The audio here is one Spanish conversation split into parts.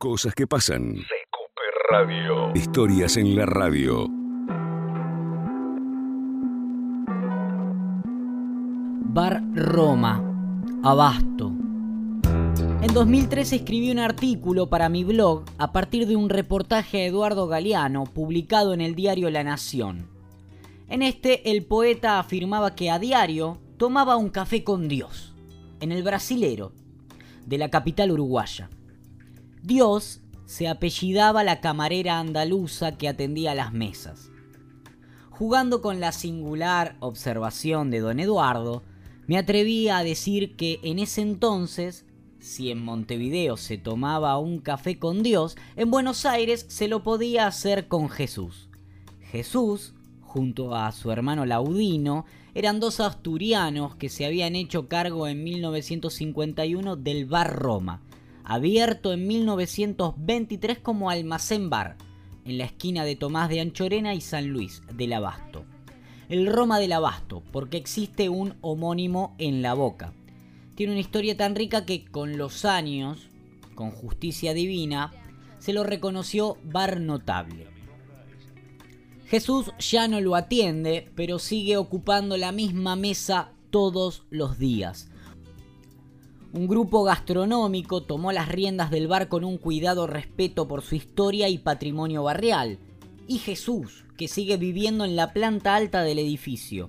Cosas que pasan. CQP Radio. Historias en la radio. Bar Roma, Abasto. En 2013 escribí un artículo para mi blog a partir de un reportaje de Eduardo Galeano publicado en el diario La Nación. En este, el poeta afirmaba que a diario tomaba un café con Dios, en el brasilero, de la capital uruguaya. Dios se apellidaba la camarera andaluza que atendía las mesas. Jugando con la singular observación de don Eduardo, me atreví a decir que en ese entonces, si en Montevideo se tomaba un café con Dios, en Buenos Aires se lo podía hacer con Jesús. Jesús, junto a su hermano Laudino, eran dos asturianos que se habían hecho cargo en 1951 del Bar Roma, abierto en 1923 como almacén bar, en la esquina de Tomás de Anchorena y San Luis del Abasto. El Roma del Abasto, porque existe un homónimo en la boca. Tiene una historia tan rica que con los años, con justicia divina, se lo reconoció bar notable. Jesús ya no lo atiende, pero sigue ocupando la misma mesa todos los días. Un grupo gastronómico tomó las riendas del bar con un cuidado respeto por su historia y patrimonio barrial. Y Jesús, que sigue viviendo en la planta alta del edificio,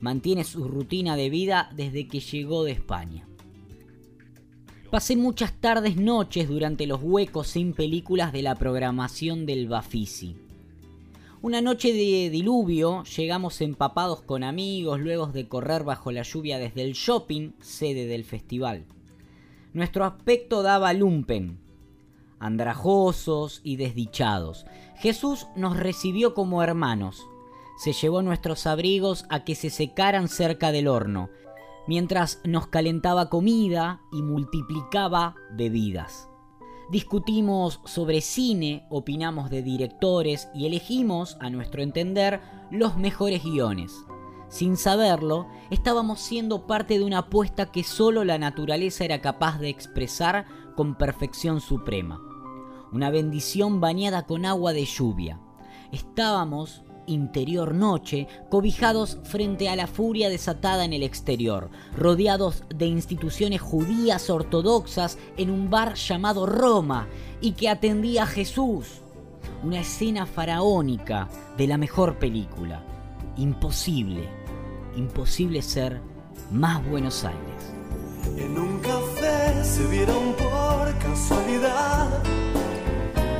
mantiene su rutina de vida desde que llegó de España. Pasé muchas tardes noches durante los huecos sin películas de la programación del Bafisi. Una noche de diluvio llegamos empapados con amigos luego de correr bajo la lluvia desde el shopping, sede del festival. Nuestro aspecto daba lumpen, andrajosos y desdichados. Jesús nos recibió como hermanos. Se llevó nuestros abrigos a que se secaran cerca del horno, mientras nos calentaba comida y multiplicaba bebidas. Discutimos sobre cine, opinamos de directores y elegimos, a nuestro entender, los mejores guiones. Sin saberlo, estábamos siendo parte de una apuesta que solo la naturaleza era capaz de expresar con perfección suprema. Una bendición bañada con agua de lluvia. Estábamos, interior noche, cobijados frente a la furia desatada en el exterior, rodeados de instituciones judías ortodoxas en un bar llamado Roma y que atendía a Jesús. Una escena faraónica de la mejor película. Imposible, imposible ser más Buenos Aires. En un café se vieron por casualidad,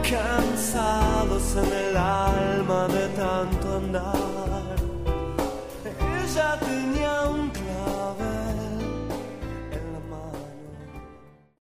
cansados en el alma de tanto andar. Ella tenía